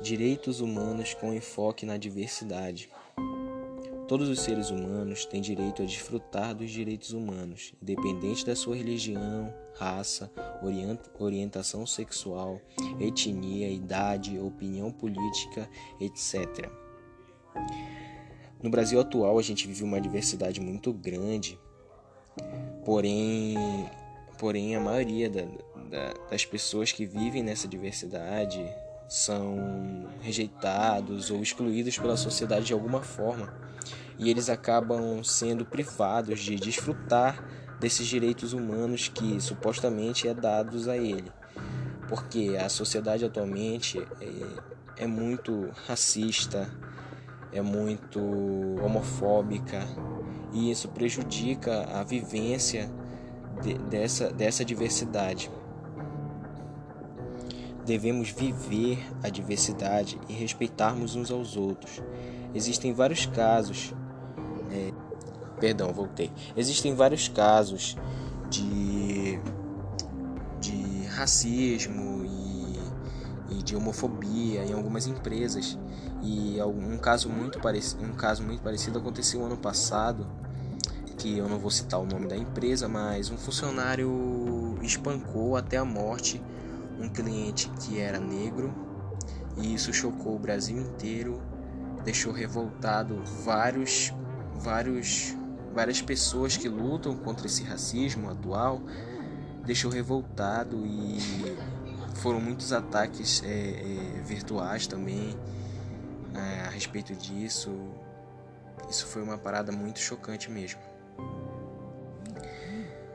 Direitos humanos com enfoque na diversidade. Todos os seres humanos têm direito a desfrutar dos direitos humanos, independente da sua religião, raça, orientação sexual, etnia, idade, opinião política, etc. No Brasil atual, a gente vive uma diversidade muito grande, porém, porém a maioria da, da, das pessoas que vivem nessa diversidade são rejeitados ou excluídos pela sociedade de alguma forma. E eles acabam sendo privados de desfrutar desses direitos humanos que supostamente é dados a ele, porque a sociedade atualmente é, é muito racista, é muito homofóbica. E isso prejudica a vivência de, dessa, dessa diversidade. Devemos viver a diversidade e respeitarmos uns aos outros. Existem vários casos. É, perdão, voltei. Existem vários casos de, de racismo e, e de homofobia em algumas empresas. E um caso muito parecido, um caso muito parecido aconteceu ano passado, que eu não vou citar o nome da empresa, mas um funcionário espancou até a morte um cliente que era negro e isso chocou o Brasil inteiro, deixou revoltado vários vários várias pessoas que lutam contra esse racismo atual, deixou revoltado e foram muitos ataques é, é, virtuais também é, a respeito disso. Isso foi uma parada muito chocante mesmo.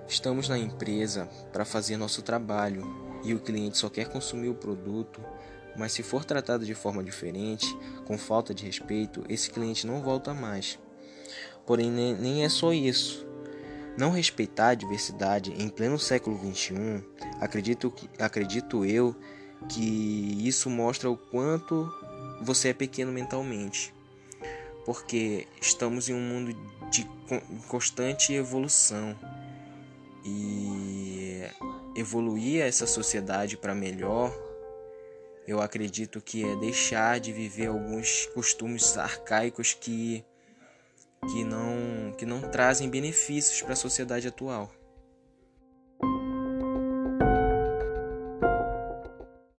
Estamos na empresa para fazer nosso trabalho e o cliente só quer consumir o produto, mas se for tratado de forma diferente, com falta de respeito, esse cliente não volta mais. Porém, nem é só isso. Não respeitar a diversidade em pleno século XXI, acredito, que, acredito eu que isso mostra o quanto você é pequeno mentalmente. Porque estamos em um mundo de constante evolução. E evoluir essa sociedade para melhor, eu acredito que é deixar de viver alguns costumes arcaicos que que não que não trazem benefícios para a sociedade atual.